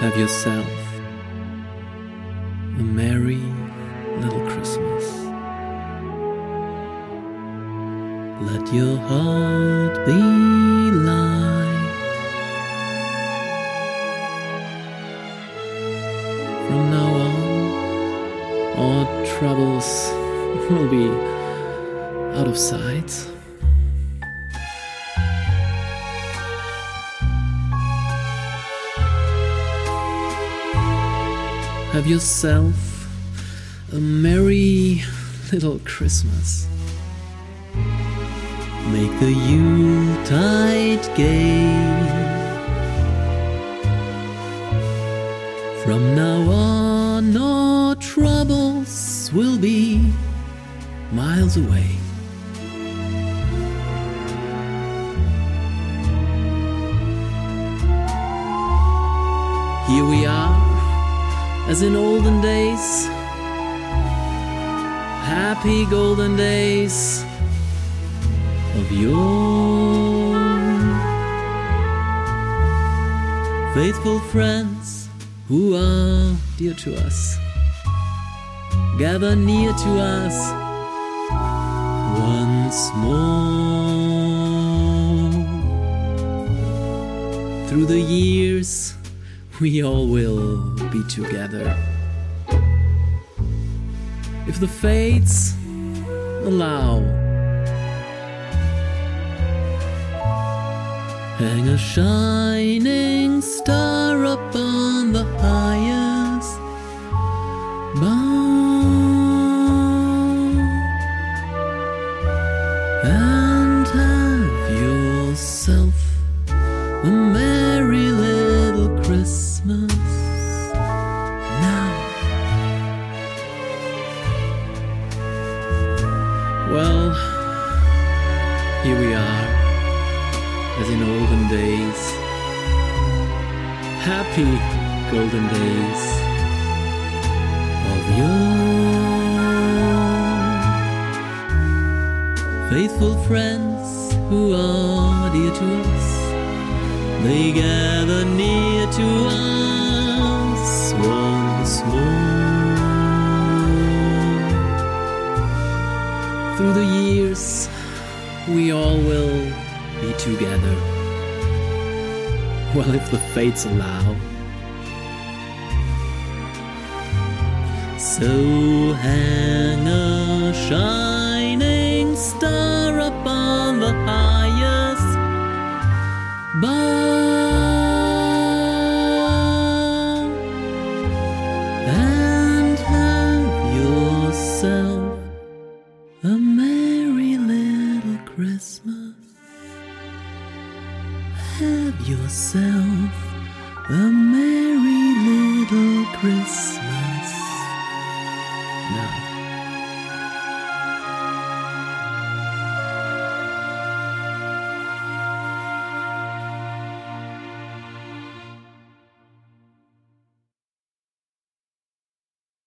Have yourself a merry little Christmas. Let your heart be light. From now on, all troubles will be out of sight. Have yourself a merry little Christmas. Make the Yuletide gay. From now on, no troubles will be miles away. Here we are, as in olden days. Happy golden days of yore. Faithful friends who are dear to us, gather near to us once more. Through the years, we all will be together. If the fates allow, hang a shining star upon the highest bough and have yourself a merry little Well, here we are, as in olden days. Happy golden days of yore. Faithful friends who are dear to us, they gather near to us Through the years, we all will be together. Well, if the fates allow. So hang a shining Have yourself a merry little Christmas.